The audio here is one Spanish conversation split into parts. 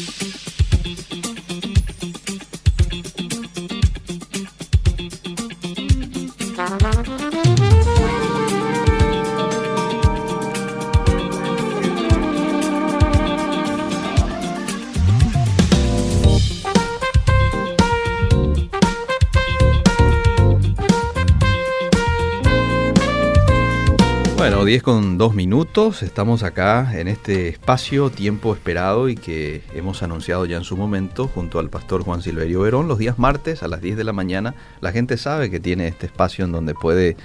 thank you 10 con 2 minutos, estamos acá en este espacio, tiempo esperado y que hemos anunciado ya en su momento junto al pastor Juan Silverio Verón. Los días martes a las 10 de la mañana la gente sabe que tiene este espacio en donde puede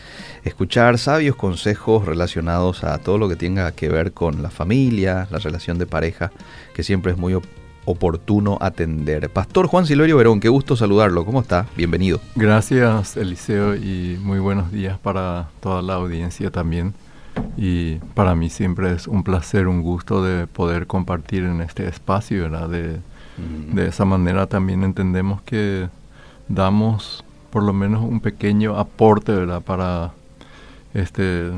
escuchar sabios consejos relacionados a todo lo que tenga que ver con la familia, la relación de pareja, que siempre es muy oportuno atender. Pastor Juan Silverio Verón, qué gusto saludarlo. ¿Cómo está? Bienvenido. Gracias, Eliseo, y muy buenos días para toda la audiencia también. Y para mí siempre es un placer, un gusto de poder compartir en este espacio, ¿verdad? De, de esa manera también entendemos que damos por lo menos un pequeño aporte, ¿verdad? Para este,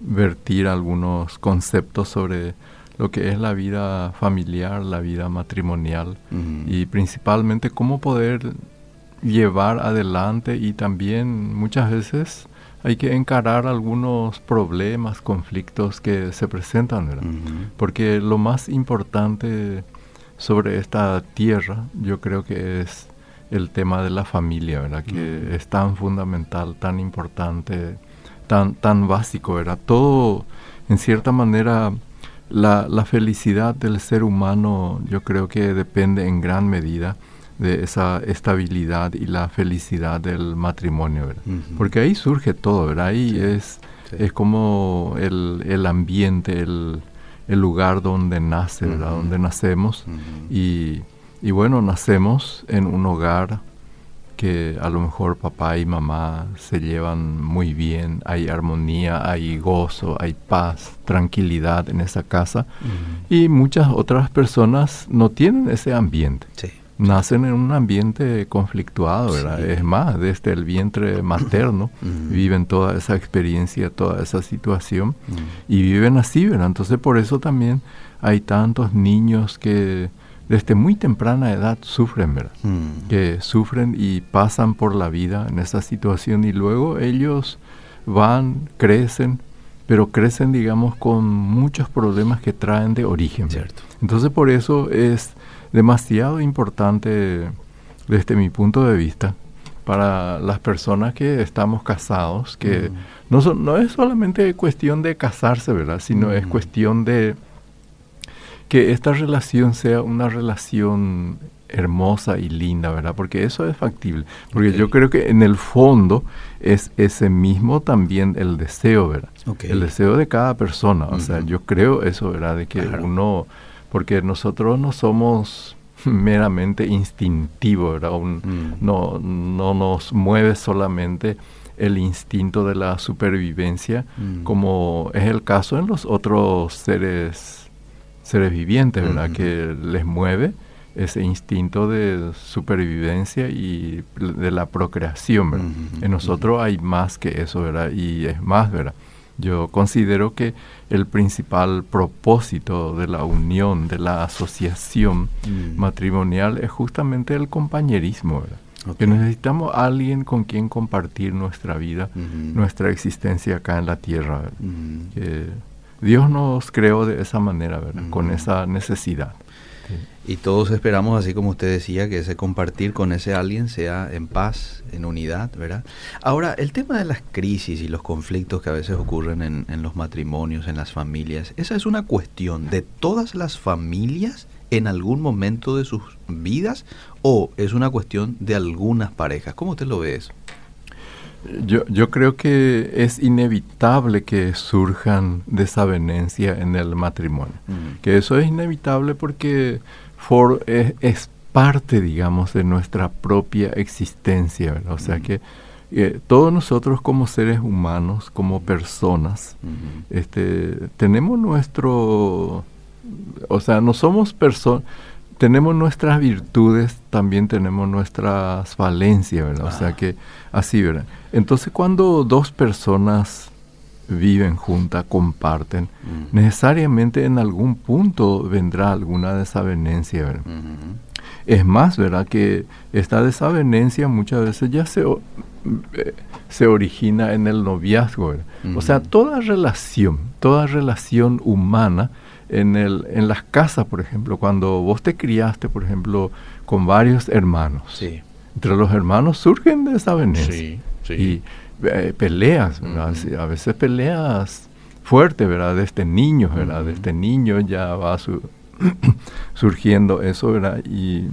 vertir algunos conceptos sobre lo que es la vida familiar, la vida matrimonial y principalmente cómo poder llevar adelante y también muchas veces hay que encarar algunos problemas, conflictos que se presentan, ¿verdad? Porque lo más importante sobre esta tierra, yo creo que es el tema de la familia, ¿verdad? Que es tan fundamental, tan importante, tan, tan básico, ¿verdad? Todo, en cierta manera, la, la felicidad del ser humano, yo creo que depende en gran medida de esa estabilidad y la felicidad del matrimonio, ¿verdad? Porque ahí surge todo, ¿verdad? Ahí es, es como el, el ambiente, el, el, lugar donde nace, ¿verdad? Donde nacemos. y, y, bueno, nacemos en un hogar que a lo mejor papá y mamá se llevan muy bien, hay armonía, hay gozo, hay paz, tranquilidad en esa casa. Y muchas otras personas no tienen ese ambiente. Sí nacen en un ambiente conflictuado, ¿verdad? Es más, desde el vientre materno viven toda esa experiencia, toda esa situación y viven así, ¿verdad? Entonces por eso también hay tantos niños que desde muy temprana edad sufren, ¿verdad? Que sufren y pasan por la vida en esa situación y luego ellos van, crecen, pero crecen, digamos, con muchos problemas que traen de origen. Cierto. Entonces por eso es demasiado importante desde mi punto de vista para las personas que estamos casados, que no, no es solamente cuestión de casarse, ¿verdad? Sino es cuestión de que esta relación sea una relación hermosa y linda, ¿verdad? Porque eso es factible. Porque yo creo que en el fondo es ese mismo también el deseo, ¿verdad? El deseo de cada persona. O sea, yo creo eso, ¿verdad? De que uno porque nosotros no somos meramente instintivos, mm. no, no nos mueve solamente el instinto de la supervivencia, mm. como es el caso en los otros seres, seres vivientes, ¿verdad? Mm. Que les mueve ese instinto de supervivencia y de la procreación, En nosotros hay más que eso, ¿verdad? Y es más, ¿verdad? Yo considero que el principal propósito de la unión, de la asociación mm. matrimonial es justamente el compañerismo, ¿verdad? Que necesitamos alguien con quien compartir nuestra vida, nuestra existencia acá en la tierra. que Dios nos creó de esa manera, ¿verdad? Con esa necesidad. Y todos esperamos, así como usted decía, que ese compartir con ese alguien sea en paz, en unidad, ¿verdad? Ahora, el tema de las crisis y los conflictos que a veces ocurren en, en los matrimonios, en las familias, ¿esa es una cuestión de todas las familias en algún momento de sus vidas o es una cuestión de algunas parejas? ¿Cómo usted lo ve eso? Yo, yo creo que es inevitable que surjan desavenencias en el matrimonio. Mm. Que eso es inevitable porque for, es, parte, digamos, de nuestra propia existencia, ¿verdad? O sea que eh, todos nosotros como seres humanos, como personas, este, tenemos nuestro, o sea, no somos personas, tenemos nuestras virtudes, también tenemos nuestras falencias, ¿verdad? O sea que así, ¿verdad? Entonces cuando dos personas viven juntas, comparten, necesariamente en algún punto vendrá alguna desavenencia. ¿verdad? Es más, ¿verdad? Que esta desavenencia muchas veces ya se, eh, se origina en el noviazgo. O sea, toda relación, toda relación humana, en, el, en las casas, por ejemplo, cuando vos te criaste, por ejemplo, con varios hermanos. Sí. Entre los hermanos surgen desavenencias. Sí, sí. Y eh, peleas, A veces peleas fuertes, ¿verdad? Desde niños, ¿verdad? Desde niño ya va surgiendo eso, ¿verdad? Y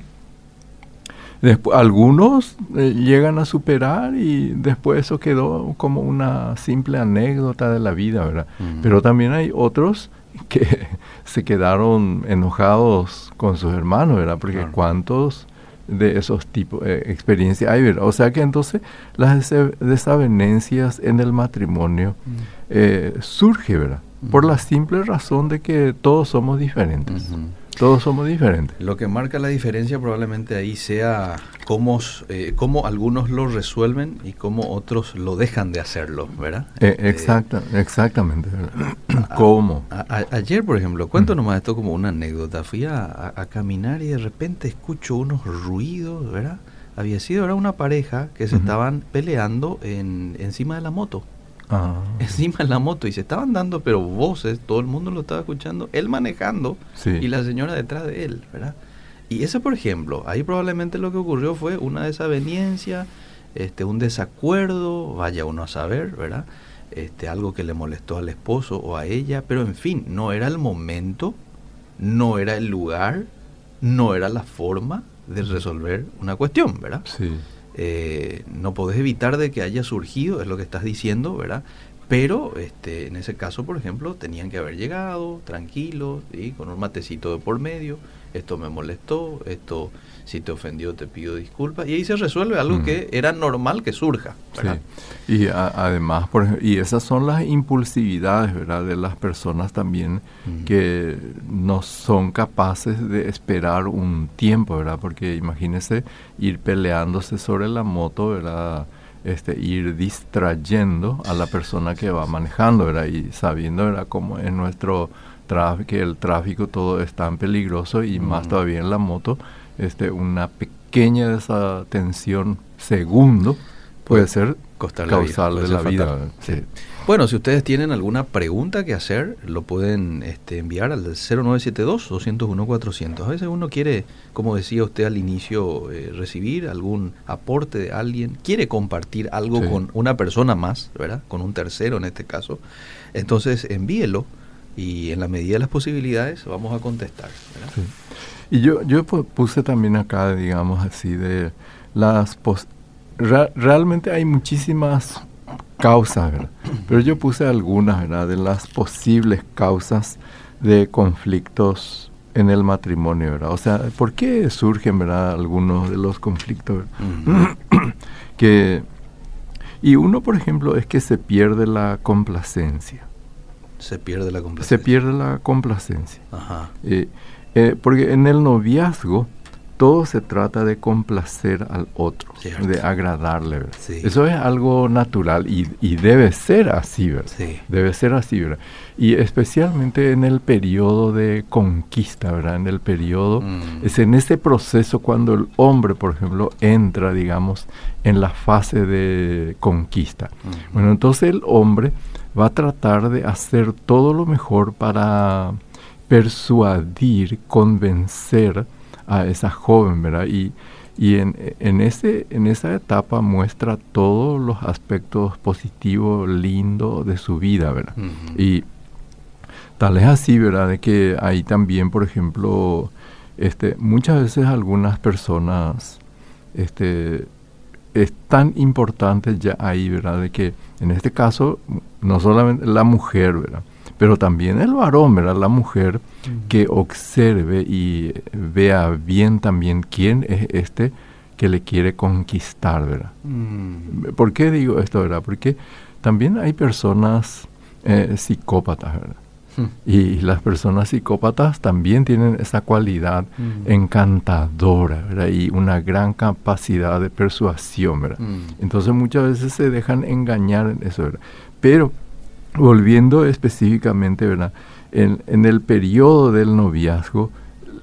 después, algunos eh, llegan a superar y después eso quedó como una simple anécdota de la vida, ¿verdad? Pero también hay otros que se quedaron enojados con sus hermanos, ¿verdad? Porque cuántos de esos tipos de eh, experiencias hay, ¿verdad? O sea que entonces las desavenencias en el matrimonio mm. eh, surge, ¿verdad? Por la simple razón de que todos somos diferentes. Todos somos diferentes. Lo que marca la diferencia probablemente ahí sea cómo, eh, cómo algunos lo resuelven y cómo otros lo dejan de hacerlo, ¿verdad? Eh, exacta, exactamente. ¿Cómo? ayer, por ejemplo, cuento nomás esto como una anécdota. Fui a, caminar y de repente escucho unos ruidos, ¿verdad? Había sido era una pareja que se estaban peleando en, encima de la moto. Ah. encima de la moto y se estaban dando pero voces, todo el mundo lo estaba escuchando, él manejando y la señora detrás de él, ¿verdad? Y eso, por ejemplo, ahí probablemente lo que ocurrió fue una desaveniencia, este, un desacuerdo, vaya uno a saber, ¿verdad? Este, algo que le molestó al esposo o a ella, pero en fin, no era el momento, no era el lugar, no era la forma de resolver una cuestión, ¿verdad? Sí. Eh, no podés evitar de que haya surgido, es lo que estás diciendo, ¿verdad? Pero este, en ese caso, por ejemplo, tenían que haber llegado tranquilos, ¿sí? con un matecito de por medio, esto me molestó, esto si te ofendió te pido disculpas y ahí se resuelve algo que era normal que surja. Y además, por y esas son las impulsividades ¿verdad? de las personas también que no son capaces de esperar un tiempo, ¿verdad? Porque imagínese ir peleándose sobre la moto, ¿verdad? Este, ir distrayendo a la persona que va manejando, ¿verdad? Y sabiendo, ¿verdad? Cómo en nuestro que el tráfico todo es tan peligroso y más todavía en la moto, este, una pequeña desatención segundo puede, ser causal de la vida. Bueno, si ustedes tienen alguna pregunta que hacer, lo pueden este, enviar al 0972-201-400. A veces uno quiere, como decía usted al inicio, eh, recibir algún aporte de alguien, quiere compartir algo con una persona más, ¿verdad? Con un tercero en este caso. Entonces envíelo y en la medida de las posibilidades vamos a contestar. Y yo, yo puse también acá, digamos así, de las... realmente hay muchísimas causas, ¿verdad? Pero yo puse algunas, ¿verdad? De las posibles causas de conflictos en el matrimonio, ¿verdad? O sea, ¿por qué surgen, ¿verdad? Algunos de los conflictos, que... Y uno, por ejemplo, es que se pierde la complacencia. Se pierde la complacencia. Se pierde la complacencia. Ajá. Eh, eh, porque en el noviazgo todo se trata de complacer al otro, de agradarle. Eso es algo natural y, debe ser así, ¿verdad? Debe ser así, ¿verdad? Y especialmente en el periodo de conquista, ¿verdad? En el periodo, mm. es en ese proceso cuando el hombre, por ejemplo, entra, digamos, en la fase de conquista. Bueno, entonces el hombre va a tratar de hacer todo lo mejor para persuadir, convencer a esa joven, ¿verdad? Y, y en, en, ese, en esa etapa muestra todos los aspectos positivos, lindos de su vida, ¿verdad? Y tal es así, ¿verdad? De que hay también, por ejemplo, este, muchas veces algunas personas este, es tan importante ya ahí, ¿verdad? De que en este caso, no solamente la mujer, ¿verdad? Pero también el varón, ¿verdad? La mujer que observe y vea bien también quién es este que le quiere conquistar, ¿verdad? Mm. ¿Por qué digo esto, verdad? Porque también hay personas eh, psicópatas, ¿verdad? Y las personas psicópatas también tienen esa cualidad encantadora ¿verdad? y una gran capacidad de persuasión. ¿verdad? Entonces muchas veces se dejan engañar en eso. ¿verdad? Pero volviendo específicamente, ¿verdad? En, en el periodo del noviazgo,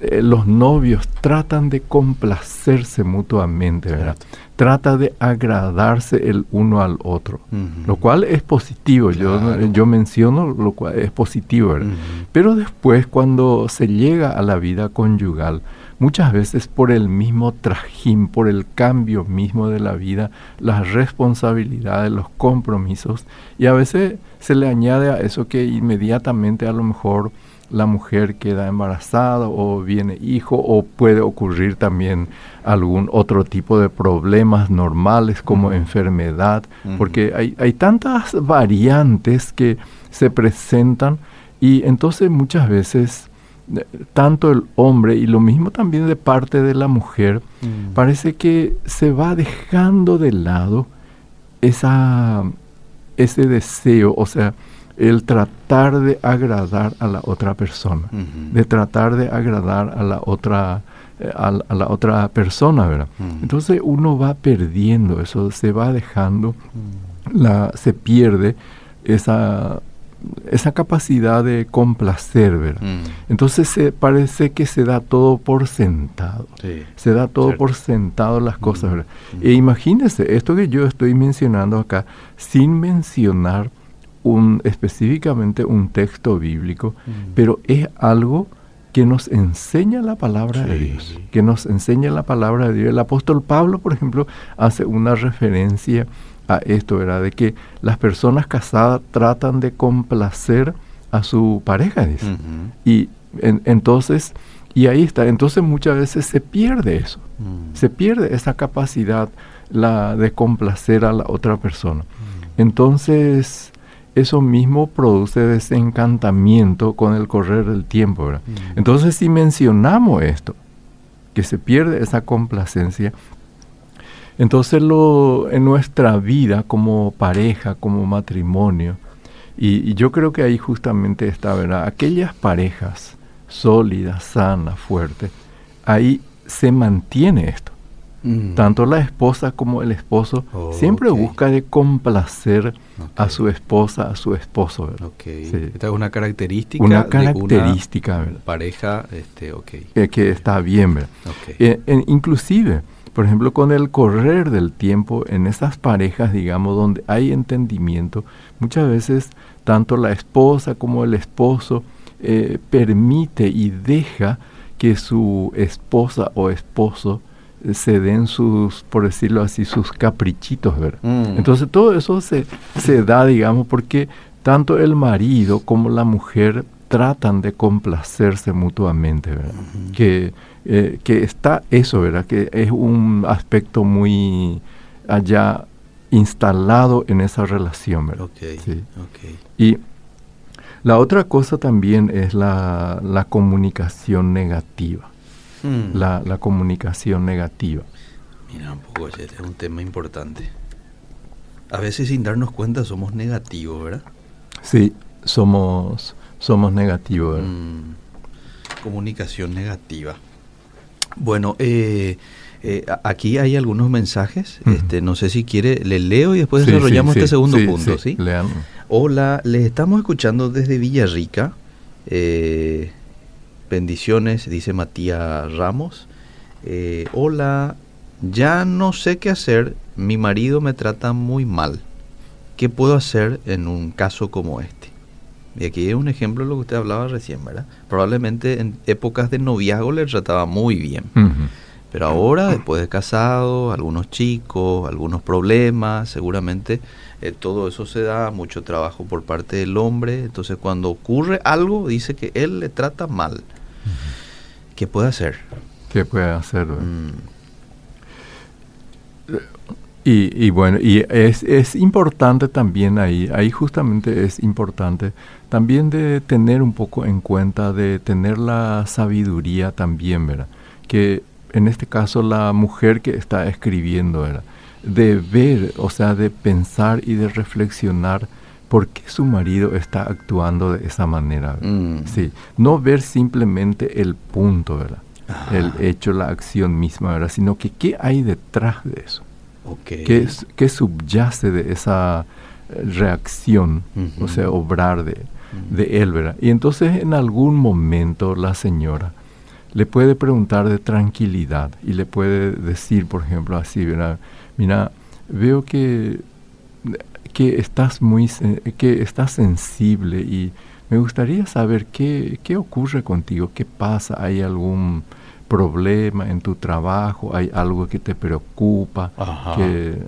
eh, los novios tratan de complacerse mutuamente, ¿verdad? Trata de agradarse el uno al otro, lo cual es positivo. Yo, yo menciono lo cual es positivo, ¿verdad? Pero después, cuando se llega a la vida conyugal, muchas veces por el mismo trajín, por el cambio mismo de la vida, las responsabilidades, los compromisos, y a veces se le añade a eso que inmediatamente a lo mejor la mujer queda embarazada o viene hijo o puede ocurrir también algún otro tipo de problemas normales como enfermedad, porque hay, hay tantas variantes que se presentan y entonces muchas veces eh, tanto el hombre y lo mismo también de parte de la mujer, parece que se va dejando de lado esa, ese deseo, o sea, el tratar de agradar a la otra persona, de tratar de agradar a la otra eh, a, la otra persona, ¿verdad? Entonces uno va perdiendo eso, se va dejando, la, se pierde esa esa capacidad de complacer, ¿verdad? Entonces se, parece que se da todo por sentado. se da todo por sentado las cosas, ¿verdad? E imagínense, esto que yo estoy mencionando acá, sin mencionar un, específicamente un texto bíblico, mm. pero es algo que nos enseña la palabra de Dios, que nos enseña la palabra de Dios. El apóstol Pablo, por ejemplo, hace una referencia a esto, ¿verdad? De que las personas casadas tratan de complacer a su pareja, dice. Y entonces, y ahí está, entonces muchas veces se pierde eso, mm. se pierde esa capacidad la, de complacer a la otra persona. Mm. Entonces, eso mismo produce desencantamiento con el correr del tiempo. Mm. Entonces, si mencionamos esto, que se pierde esa complacencia, entonces lo, en nuestra vida como pareja, como matrimonio, y, yo creo que ahí justamente está, ¿verdad? Aquellas parejas sólidas, sanas, fuertes, ahí se mantiene esto. Mm. Tanto la esposa como el esposo siempre busca de complacer a su esposa, a su esposo. Esta es una característica, una característica de una pareja este, que está bien. ¿verdad? Eh, inclusive, por ejemplo, con el correr del tiempo en esas parejas, digamos, donde hay entendimiento, muchas veces tanto la esposa como el esposo eh, permite y deja que su esposa o esposo se den sus, por decirlo así, sus caprichitos, ¿verdad? Mm. Entonces todo eso se, se da, digamos, porque tanto el marido como la mujer tratan de complacerse mutuamente, ¿verdad? que, eh, que está eso, ¿verdad? Que es un aspecto muy allá instalado en esa relación, ¿verdad? Okay, sí. Y la otra cosa también es la, la comunicación negativa. Mm. la, la, comunicación negativa. Mira, un poco, este es un tema importante. A veces sin darnos cuenta somos negativos, ¿verdad? Sí, somos, somos negativos. Mm. Comunicación negativa. Bueno, eh, eh, aquí hay algunos mensajes. este, no sé si quiere, le leo y después desarrollamos este segundo punto. ¿sí? Hola, les estamos escuchando desde Villarrica. Eh, Bendiciones, dice Matías Ramos. Eh, hola, ya no sé qué hacer, mi marido me trata muy mal. ¿Qué puedo hacer en un caso como este? Y aquí es un ejemplo de lo que usted hablaba recién, ¿verdad? Probablemente en épocas de noviazgo le trataba muy bien. Pero ahora, después de casado, algunos chicos, algunos problemas, seguramente eh, todo eso se da, mucho trabajo por parte del hombre. Entonces, cuando ocurre algo, dice que él le trata mal. ¿Qué puede hacer? ¿Qué puede hacer? Mm. Y, bueno, y es, es importante también ahí, ahí justamente es importante también de tener un poco en cuenta, de tener la sabiduría también, ¿verdad? Que en este caso la mujer que está escribiendo, ¿verdad? De ver, o sea, de pensar y de reflexionar por qué su marido está actuando de esa manera. Mm. Sí, no ver simplemente el punto, ¿verdad? El hecho, la acción misma, ¿verdad? Sino que qué hay detrás de eso. ¿Qué, ¿Qué, subyace de esa, reacción, o sea, obrar de, de él, ¿verdad? Y entonces en algún momento la señora le puede preguntar de tranquilidad y le puede decir, por ejemplo, así, ¿verdad? Mira, veo que, que, estás muy, que estás sensible y me gustaría saber qué, qué ocurre contigo, qué pasa, hay algún problema en tu trabajo, hay algo que te preocupa, que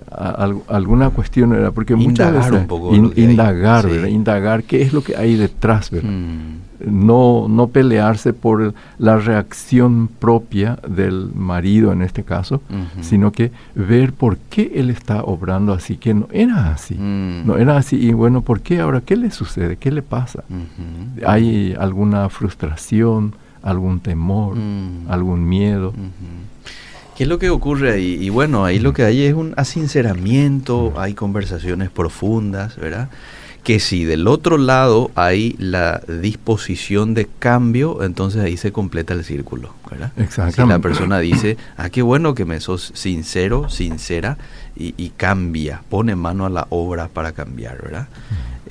alguna cuestión era porque muchas veces un poco indagar, indagar qué es lo que hay detrás, mm. No, no pelearse por la reacción propia del marido en este caso, sino que ver por qué él está obrando así, que no era así, mm. no era así, y bueno, ¿por qué ahora? ¿Qué le sucede? ¿Qué le pasa? ¿Hay alguna frustración? algún temor, mm. algún miedo. ¿Qué es lo que ocurre ahí? Y bueno, ahí lo que hay es un asinceramiento, hay conversaciones profundas, ¿verdad? Que si del otro lado hay la disposición de cambio, entonces ahí se completa el círculo, ¿verdad? Exactamente. Si la persona dice, ah, qué bueno que me sos sincero, sincera, y, y cambia, pone mano a la obra para cambiar, ¿verdad?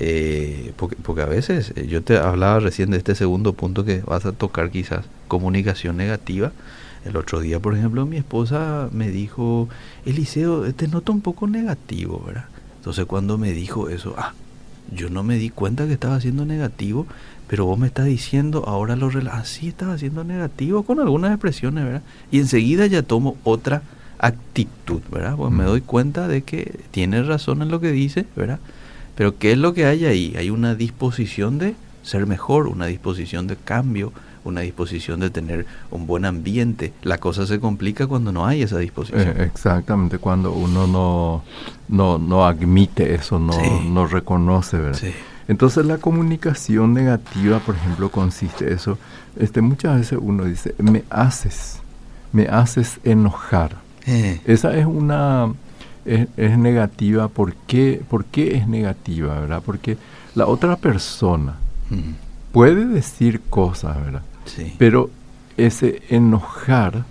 Eh, porque, porque, a veces, eh, yo te hablaba recién de este segundo punto que vas a tocar quizás, comunicación negativa. El otro día, por ejemplo, mi esposa me dijo, Eliseo, te noto un poco negativo, ¿verdad? Entonces cuando me dijo eso, ah, yo no me di cuenta que estaba siendo negativo, pero vos me estás diciendo ahora lo así ah, estaba siendo negativo con algunas expresiones, ¿verdad? Y enseguida ya tomo otra actitud, ¿verdad? Pues me doy cuenta de que tiene razón en lo que dice, ¿verdad? Pero ¿qué es lo que hay ahí? Hay una disposición de ser mejor, una disposición de cambio, una disposición de tener un buen ambiente. La cosa se complica cuando no hay esa disposición. Eh, exactamente, cuando uno no, no, no admite eso, no, no reconoce, ¿verdad? Entonces la comunicación negativa, por ejemplo, consiste eso. Este, muchas veces uno dice, me haces, me haces enojar. Eh. Esa es una es, negativa. ¿Por qué? ¿Por qué es negativa? ¿verdad? Porque la otra persona puede decir cosas, ¿verdad? Sí. Pero ese enojar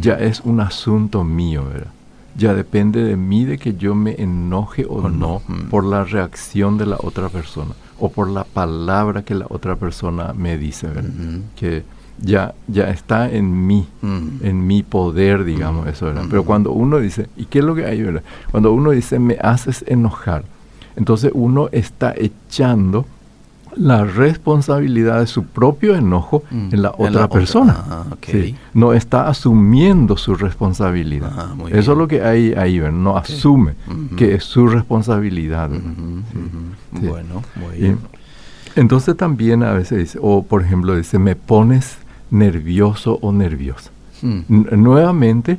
ya es un asunto mío, ¿verdad? Ya depende de mí de que yo me enoje o, no, por la reacción de la otra persona o por la palabra que la otra persona me dice, ¿verdad? Que ya, ya está en mí, en mi poder, digamos, eso, ¿verdad? Pero cuando uno dice, ¿y qué es lo que hay, verdad? Cuando uno dice, me haces enojar, entonces uno está echando la responsabilidad de su propio enojo en la otra persona. Ah, no está asumiendo su responsabilidad. Ah, eso es lo que hay ahí, no asume que es su responsabilidad. Bueno, muy bien. entonces también a veces dice, o por ejemplo dice, me pones nervioso o nerviosa. Hmm. Nuevamente,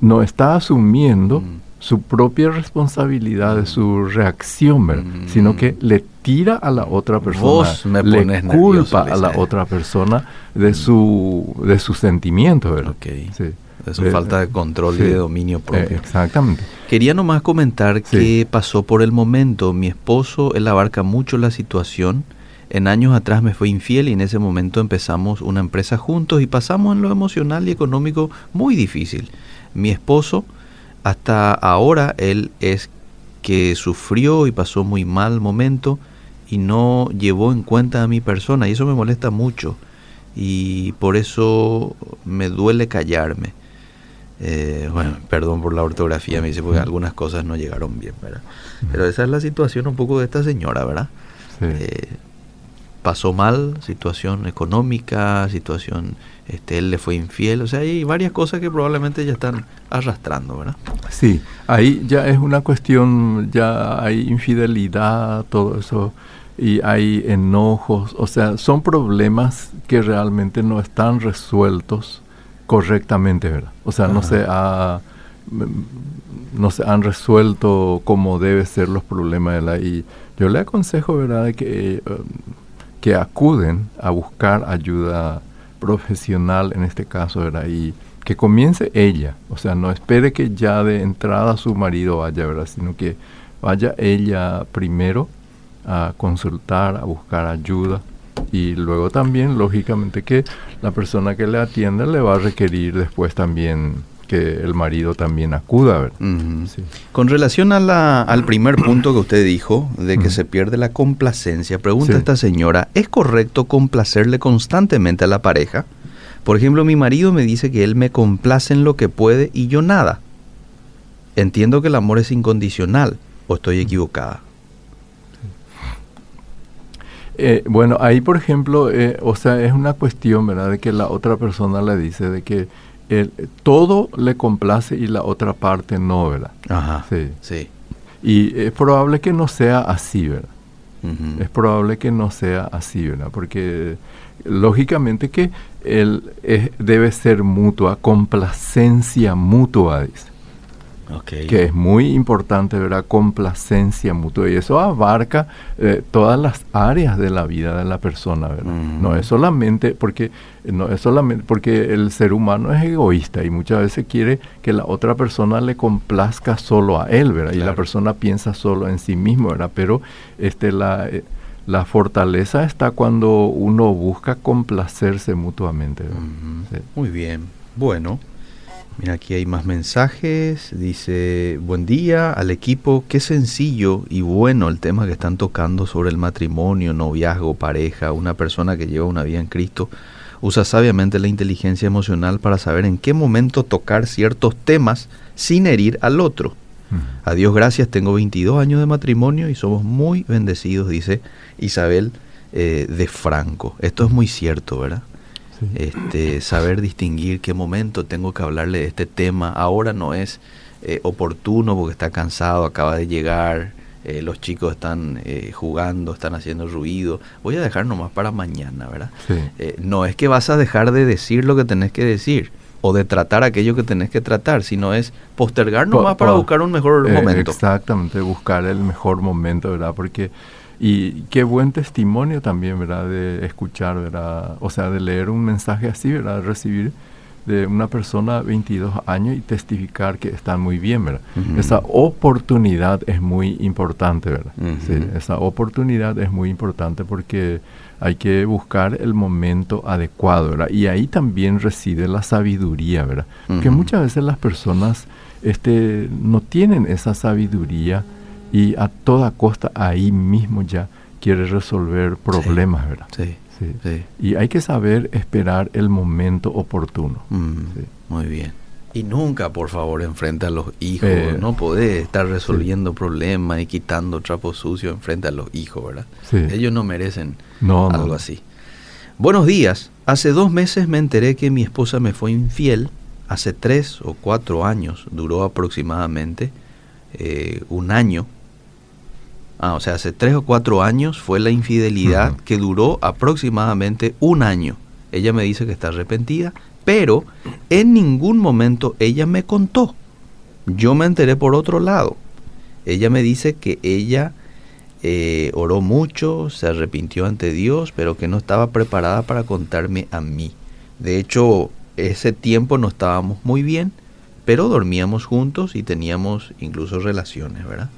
no está asumiendo hmm. su propia responsabilidad de su reacción, hmm. sino que le tira a la otra persona, le culpa a la otra persona de su de su sentimiento, ¿verdad? De su falta de control y de dominio propio. exactamente. Quería nomás comentar que pasó por el momento. Mi esposo, él abarca mucho la situación en años atrás me fue infiel y en ese momento empezamos una empresa juntos y pasamos en lo emocional y económico muy difícil. Mi esposo, hasta ahora, él es que sufrió y pasó muy mal momento y no llevó en cuenta a mi persona y eso me molesta mucho y por eso me duele callarme. Eh, bueno, perdón por la ortografía, me dice, porque algunas cosas no llegaron bien, ¿verdad? Pero esa es la situación un poco de esta señora, ¿verdad? Sí. Eh, pasó mal, situación económica, situación, este, él le fue infiel, o sea, hay varias cosas que probablemente ya están arrastrando, ¿verdad? Sí, ahí ya es una cuestión, ya hay infidelidad, todo eso, y hay enojos, o sea, son problemas que realmente no están resueltos correctamente, ¿verdad? O sea, no se ha no se han resuelto como debe ser los problemas de la y yo le aconsejo verdad que eh, que acuden a buscar ayuda profesional en este caso, ¿verdad? Y que comience ella, o sea, no espere que ya de entrada su marido vaya, ¿verdad? Sino que vaya ella primero a consultar, a buscar ayuda y luego también, lógicamente, que la persona que le atienda le va a requerir después también que el marido también acuda. ¿verdad? Con relación a la, al primer punto que usted dijo, de que se pierde la complacencia, pregunta esta señora, ¿es correcto complacerle constantemente a la pareja? Por ejemplo, mi marido me dice que él me complace en lo que puede y yo nada. Entiendo que el amor es incondicional, o estoy equivocada. Eh, bueno, ahí por ejemplo, eh, o sea, es una cuestión, ¿verdad? De que la otra persona le dice de que todo le complace y la otra parte no, ¿verdad? Ajá. Sí. sí. Y es probable que no sea así, ¿verdad? Es probable que no sea así, ¿verdad? Porque lógicamente que él debe ser mutua, complacencia mutua, dice que es muy importante, ¿verdad? Complacencia mutua. Y eso abarca eh, todas las áreas de la vida de la persona, ¿verdad? No es solamente porque no es solamente porque el ser humano es egoísta y muchas veces quiere que la otra persona le complazca solo a él, ¿verdad? Y la persona piensa solo en sí mismo, ¿verdad? Pero este la eh, la fortaleza está cuando uno busca complacerse mutuamente. Muy bien. Bueno, Mira, aquí hay más mensajes. Dice, buen día al equipo. Qué sencillo y bueno el tema que están tocando sobre el matrimonio, noviazgo, pareja. Una persona que lleva una vida en Cristo usa sabiamente la inteligencia emocional para saber en qué momento tocar ciertos temas sin herir al otro. A Dios gracias, tengo 22 años de matrimonio y somos muy bendecidos, dice Isabel eh, de Franco. Esto es muy cierto, ¿verdad? Este, saber distinguir qué momento tengo que hablarle de este tema. Ahora no es eh, oportuno porque está cansado, acaba de llegar, eh, los chicos están eh, jugando, están haciendo ruido. Voy a dejar nomás para mañana, ¿verdad? no es que vas a dejar de decir lo que tenés que decir o de tratar aquello que tenés que tratar, sino es postergar nomás para buscar un mejor momento. Exactamente, buscar el mejor momento, ¿verdad? Porque y qué buen testimonio también, ¿verdad? De escuchar, ¿verdad? O sea, de leer un mensaje así, ¿verdad? De recibir de una persona de 22 años y testificar que están muy bien, ¿verdad? Esa oportunidad es muy importante, ¿verdad? sí, esa oportunidad es muy importante porque hay que buscar el momento adecuado, ¿verdad? Y ahí también reside la sabiduría, ¿verdad? Que muchas veces las personas este, no tienen esa sabiduría y a toda costa ahí mismo ya quiere resolver problemas, ¿verdad? Sí, sí, Y hay que saber esperar el momento oportuno. Mm, muy bien. Y nunca, por favor, enfrente a los hijos. Eh, no podés estar resolviendo problemas y quitando trapos sucios enfrente a los hijos, ¿verdad? Ellos no merecen algo así. Buenos días. Hace dos meses me enteré que mi esposa me fue infiel. Hace tres o cuatro años, duró aproximadamente eh, un año Ah, o sea, hace tres o cuatro años fue la infidelidad que duró aproximadamente un año. Ella me dice que está arrepentida, pero en ningún momento ella me contó. Yo me enteré por otro lado. Ella me dice que ella eh, oró mucho, se arrepintió ante Dios, pero que no estaba preparada para contarme a mí. De hecho, ese tiempo no estábamos muy bien, pero dormíamos juntos y teníamos incluso relaciones, ¿verdad?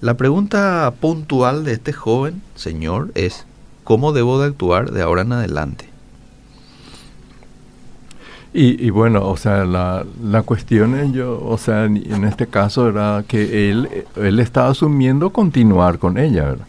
La pregunta puntual de este joven señor es, ¿cómo debo de actuar de ahora en adelante? Y, bueno, o sea, la, la cuestión, es yo, o sea, en este caso era que él, él estaba asumiendo continuar con ella, ¿verdad?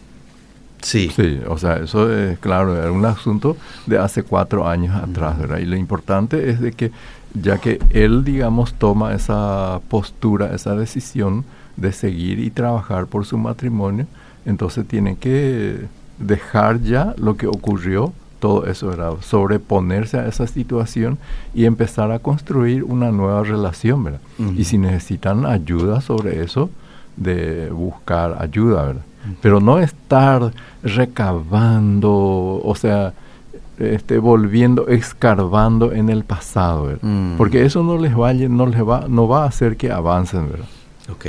Sí. Sí, o sea, eso es claro, era un asunto de hace cuatro años atrás, ¿verdad? Y lo importante es de que ya que él, digamos, toma esa postura, esa decisión, de seguir y trabajar por su matrimonio, entonces tiene que dejar ya lo que ocurrió, todo eso era sobreponerse a esa situación y empezar a construir una nueva relación, ¿verdad? Y si necesitan ayuda sobre eso, de buscar ayuda, ¿verdad? Pero no estar recabando, o sea, este, volviendo, escarbando en el pasado, ¿verdad? Porque eso no les va, no les va, no va a hacer que avancen, ¿verdad?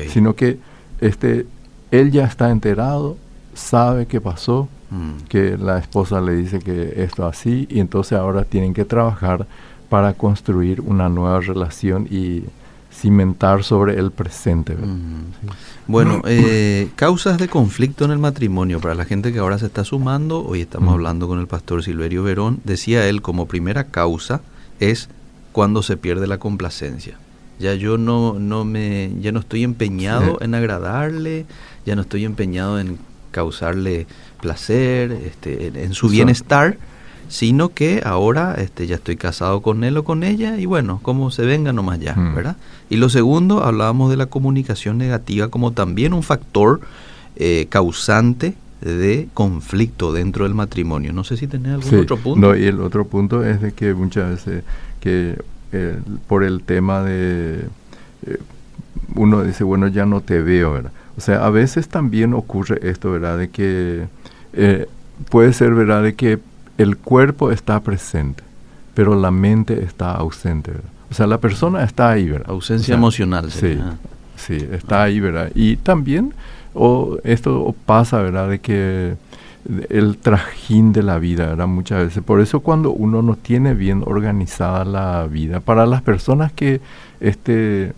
Sino que este, él ya está enterado, sabe qué pasó, mm. que la esposa le dice que esto así, y entonces ahora tienen que trabajar para construir una nueva relación y cimentar sobre el presente. Mm. Bueno, eh, causas de conflicto en el matrimonio, para la gente que ahora se está sumando, hoy estamos mm. hablando con el pastor Silverio Verón, decía él como primera causa es cuando se pierde la complacencia Ya yo no, no me, ya no estoy empeñado en agradarle, ya no estoy empeñado en causarle placer, este, en, su bienestar, sino que ahora este, ya estoy casado con él o con ella y bueno, como se venga nomás ya, mm. ¿verdad? Y lo segundo, hablábamos de la comunicación negativa como también un factor eh, causante de conflicto dentro del matrimonio. No sé si tenés algún otro punto. No, y el otro punto es de que muchas veces que eh, por el tema de eh, uno dice, bueno, ya no te veo, ¿verdad? O sea, a veces también ocurre esto, ¿verdad? De que eh, puede ser, ¿verdad? De que el cuerpo está presente, pero la mente está ausente, ¿verdad? O sea, la persona está ahí, ¿verdad? Ausencia emocional. Sí, sí, está ahí, ¿verdad? Y también o esto pasa, ¿verdad? De que el trajín de la vida, ¿verdad? Muchas veces. Por eso cuando uno no tiene bien organizada la vida, para las personas que este,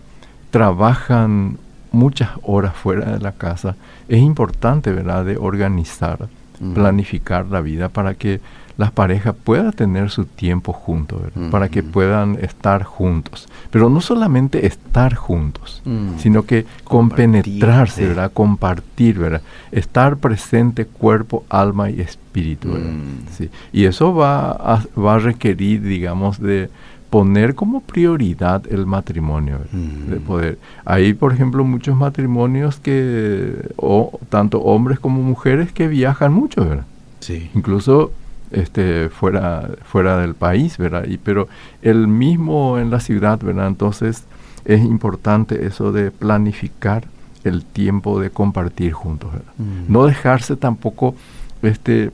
trabajan muchas horas fuera de la casa, es importante, ¿verdad?, de organizar, planificar la vida para que las parejas puedan tener su tiempo juntos, para que puedan estar juntos. Pero no solamente estar juntos, mm. sino que compenetrarse, ¿verdad? compartir, ¿verdad? estar presente cuerpo, alma y espíritu. Mm. ¿Sí? Y eso va a, va a requerir, digamos, de poner como prioridad el matrimonio, de mm. poder. Hay, por ejemplo, muchos matrimonios que, o tanto hombres como mujeres que viajan mucho, ¿verdad? Sí. Incluso este, fuera, fuera del país, ¿verdad? Y, pero el mismo en la ciudad, ¿verdad? Entonces es importante eso de planificar el tiempo de compartir juntos, ¿verdad? Mm. No dejarse tampoco este,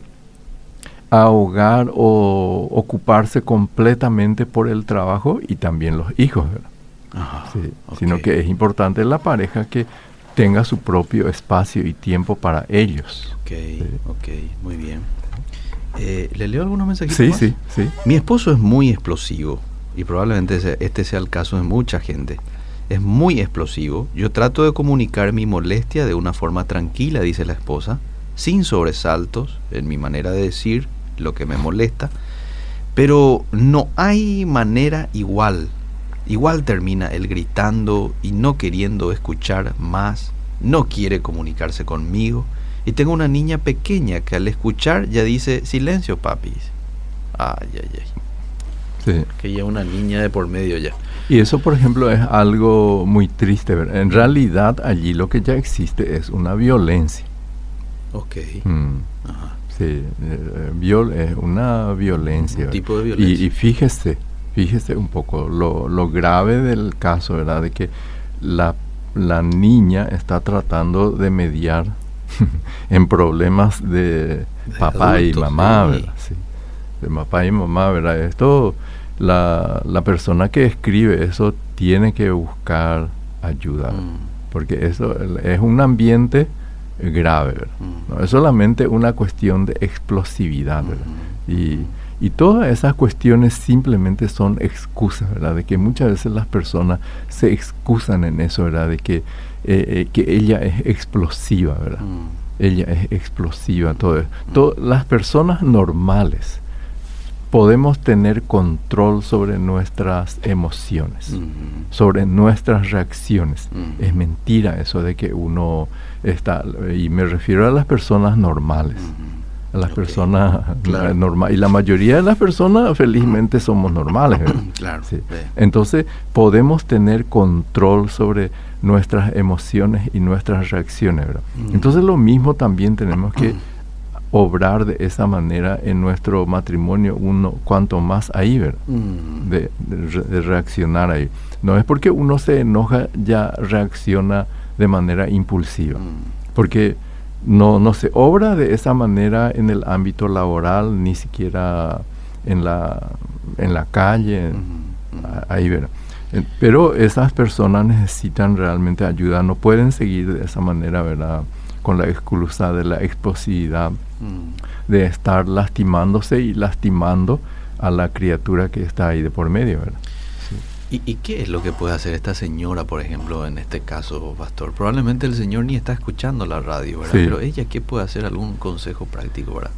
ahogar o ocuparse completamente por el trabajo y también los hijos, ¿verdad? Sino que es importante la pareja que tenga su propio espacio y tiempo para ellos. Ok, ok, muy bien. Eh, ¿Le leo algunos mensajitos? Sí, sí, sí. Mi esposo es muy explosivo y probablemente este sea el caso de mucha gente. Es muy explosivo. Yo trato de comunicar mi molestia de una forma tranquila, dice la esposa, sin sobresaltos en mi manera de decir lo que me molesta, pero no hay manera igual. Igual termina él gritando y no queriendo escuchar más, no quiere comunicarse conmigo y tengo una niña pequeña que al escuchar ya dice, silencio, papi. Ay, ay, ay. Sí. Que ya una niña de por medio ya. Y eso, por ejemplo, es algo muy triste. En realidad, allí lo que ya existe es una violencia. Ok. Mm. Ajá. Sí, eh, es una violencia. Un tipo de violencia. Y, fíjese, fíjese un poco lo, lo, grave del caso, ¿verdad? De que la, la niña está tratando de mediar en problemas de, papá y mamá, ¿verdad? Sí. De papá y mamá, ¿verdad? Esto, la, la persona que escribe eso tiene que buscar ayuda, mm. porque eso es un ambiente grave, ¿verdad? Mm. No es solamente una cuestión de explosividad, ¿verdad? Mm. Y, y todas esas cuestiones simplemente son excusas, ¿verdad? De que muchas veces las personas se excusan en eso, ¿verdad? De que eh, eh, que ella es explosiva, ¿verdad? Mm. Ella es explosiva, todo, las personas normales podemos tener control sobre nuestras emociones, mm. sobre nuestras reacciones. Mm. Es mentira eso de que uno está, y me refiero a las personas normales a las personas normales. Y la mayoría de las personas felizmente somos normales. claro. Entonces podemos tener control sobre nuestras emociones y nuestras reacciones. ¿verdad? Mm. Entonces lo mismo también tenemos que obrar de esa manera en nuestro matrimonio, uno cuanto más ahí, ¿verdad? Mm. De, de, reaccionar ahí. No es porque uno se enoja, ya reacciona de manera impulsiva. Mm. Porque no, no se obra de esa manera en el ámbito laboral, ni siquiera en la, en la calle, ahí verá. Pero esas personas necesitan realmente ayuda, no pueden seguir de esa manera, ¿verdad? Con la excusa de la explosividad, de estar lastimándose y lastimando a la criatura que está ahí de por medio, ¿verdad? ¿Y, qué es lo que puede hacer esta señora, por ejemplo, en este caso, pastor? Probablemente el señor ni está escuchando la radio, ¿verdad? Pero ella, ¿qué puede hacer? ¿Algún consejo práctico, verdad?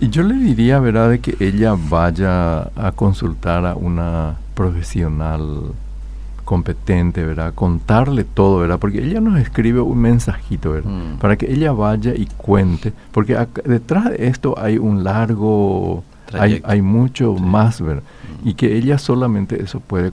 Y yo le diría, ¿verdad?, de que ella vaya a consultar a una profesional competente, ¿verdad? Contarle todo, ¿verdad? Porque ella nos escribe un mensajito, ¿verdad? Mm. Para que ella vaya y cuente, porque acá- detrás de esto hay un largo, hay, hay mucho Sí. más, ¿verdad? Mm. Y que ella solamente eso puede,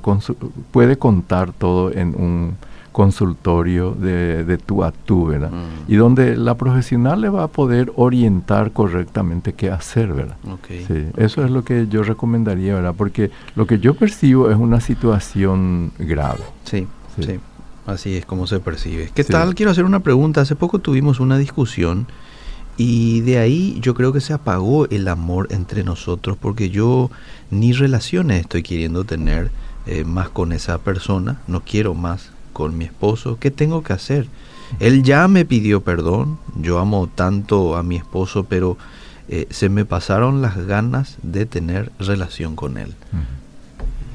puede contar todo en un consultorio de, de tú a tú, ¿verdad? Mm. Y donde la profesional le va a poder orientar correctamente qué hacer, ¿verdad? Ok. Sí, eso es lo que yo recomendaría, ¿verdad? Porque lo que yo percibo es una situación grave. Sí, Sí. sí. Así es como se percibe. ¿Qué Sí. tal? Quiero hacer una pregunta. Hace poco tuvimos una discusión y de ahí yo creo que se apagó el amor entre nosotros porque yo ni relaciones estoy queriendo tener eh, más con esa persona. No quiero más con mi esposo. ¿Qué tengo que hacer? Él ya me pidió perdón. Yo amo tanto a mi esposo, pero eh, se me pasaron las ganas de tener relación con él.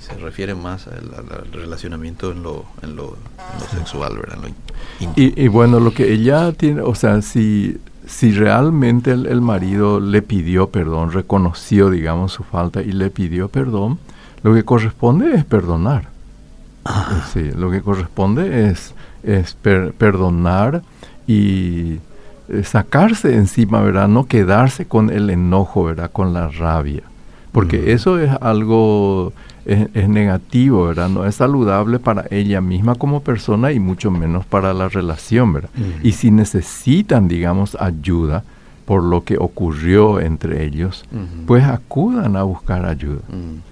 Se refiere más al, relacionamiento en lo, en lo, en lo sexual, ¿verdad? En lo. Y, y bueno, lo que ella tiene, o sea, si, si realmente el, el marido le pidió perdón, reconoció, digamos, su falta y le pidió perdón, lo que corresponde es perdonar. Ah, Sí, lo que corresponde es, es per- perdonar y eh, sacarse encima, ¿verdad? No quedarse con el enojo, ¿verdad? Con la rabia. Porque Ujú. eso es algo, es, es negativo, ¿verdad? No es saludable para ella misma como persona y mucho menos para la relación, ¿verdad? Y si necesitan, digamos, ayuda por lo que ocurrió entre ellos, pues acudan a buscar ayuda. Mm.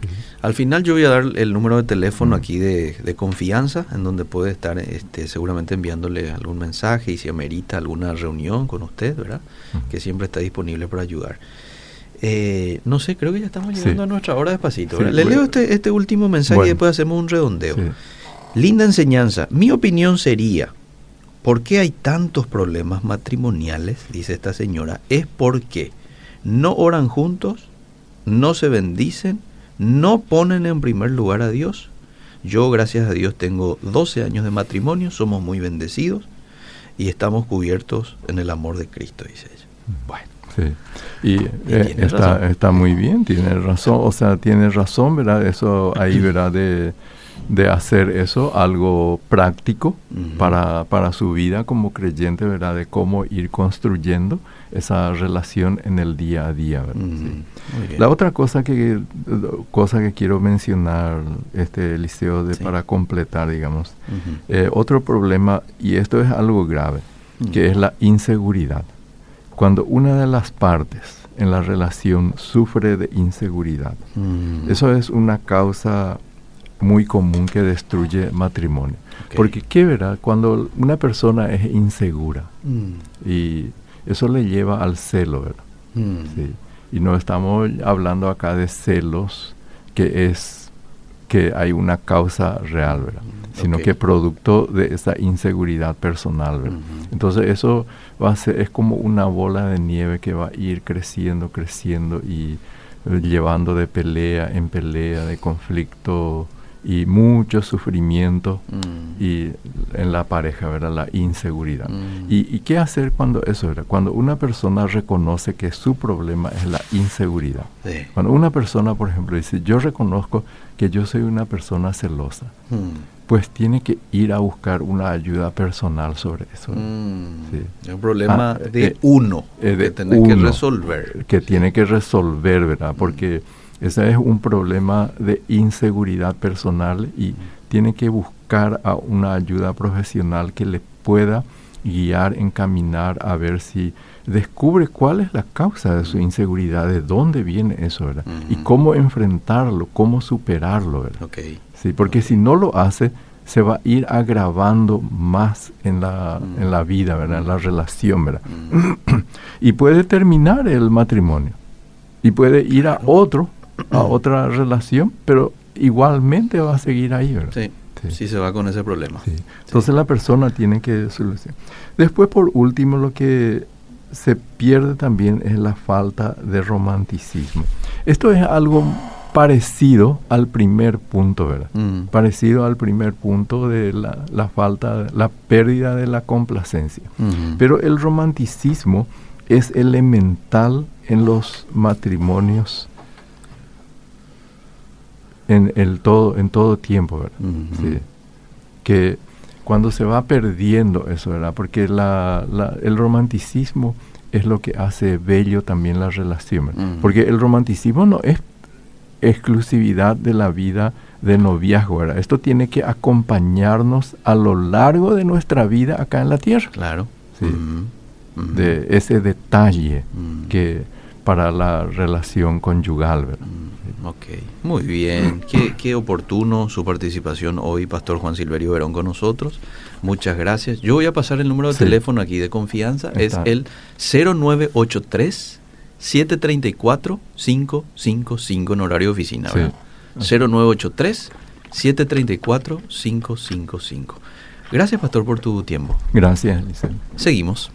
Al final yo voy a dar el número de teléfono aquí de, de confianza, en donde puede estar este, seguramente enviándole algún mensaje y si amerita alguna reunión con usted, ¿verdad? Que siempre está disponible para ayudar. Eh, no sé, creo que ya estamos Sí. llegando a nuestra hora despacito. Le bueno. leo este, este último mensaje y después hacemos un redondeo. Sí. Linda enseñanza. Mi opinión sería, ¿por qué hay tantos problemas matrimoniales? Dice esta señora. Es porque no oran juntos, no se bendicen, no ponen en primer lugar a Dios. Yo, gracias a Dios, tengo 12 años de matrimonio, somos muy bendecidos y estamos cubiertos en el amor de Cristo, dice ella. Bueno, Sí. Y, eh, está, razón. está muy bien, tiene razón, o sea, tiene razón, ¿verdad? Eso ahí, ¿verdad? De, de hacer eso algo práctico para, para su vida como creyente, ¿verdad? De cómo ir construyendo esa relación en el día a día, ¿verdad? Sí. La otra cosa que cosa que quiero mencionar, este Liceo, de, Sí. para completar, digamos, eh, otro problema, y esto es algo grave, que es la inseguridad. Cuando una de las partes en la relación sufre de inseguridad, Mm. eso es una causa muy común que destruye matrimonio. Porque, ¿qué verá? Cuando una persona es insegura Mm. y eso le lleva al celo, ¿verdad? Mm. Sí. Y no estamos hablando acá de celos, que es que hay una causa real, ¿verdad? Sino Ok. que producto de esa inseguridad personal, ¿verdad? Entonces eso va a ser, es como una bola de nieve que va a ir creciendo, creciendo y llevando de pelea en pelea, de conflicto y mucho sufrimiento Mm. y en la pareja, ¿verdad? La inseguridad. Mm. ¿Y, y qué hacer cuando eso era? Cuando una persona reconoce que su problema es la inseguridad. Sí. Cuando una persona, por ejemplo, dice, yo reconozco que yo soy una persona celosa, Mm. pues tiene que ir a buscar una ayuda personal sobre eso. Sí. Es un problema Ah, de eh, uno eh, de que tenés que resolver. que tiene que resolver, ¿verdad? Porque ese es un problema de inseguridad personal y tiene que buscar a una ayuda profesional que le pueda guiar, encaminar a ver si descubre cuál es la causa de su inseguridad, de dónde viene eso, ¿verdad? Y cómo enfrentarlo, cómo superarlo, ¿verdad? Ok. Sí, porque si no lo hace, se va a ir agravando más en la, en la vida, ¿verdad? En la relación, ¿verdad? Y puede terminar el matrimonio y puede ir a otro a otra relación pero igualmente va a seguir ahí ¿verdad? Sí. Sí. sí, se va con ese problema. Sí. entonces la persona tiene que solucionar después por último lo que se pierde también es la falta de romanticismo esto es algo parecido al primer punto verdad Mm. parecido al primer punto de la, la falta la pérdida de la complacencia Ujú. pero el romanticismo es elemental en los matrimonios en el todo en todo tiempo, ¿verdad? Sí. que cuando se va perdiendo eso, ¿verdad? Porque la, el romanticismo es lo que hace bello también la relación. Porque el romanticismo no es exclusividad de la vida de noviazgo, ¿verdad? Esto tiene que acompañarnos a lo largo de nuestra vida acá en la tierra. Claro. Sí. De ese detalle que para la relación conyugal, ¿verdad? Mm, ok, muy bien. Qué, qué, oportuno su participación hoy, Pastor Juan Silverio Verón, con nosotros. Muchas gracias. Yo voy a pasar el número de teléfono aquí de confianza. Es el 0983 734 555 en horario oficina. 0983 734 555. Gracias, Pastor, por tu tiempo. Gracias, Liceo. Seguimos.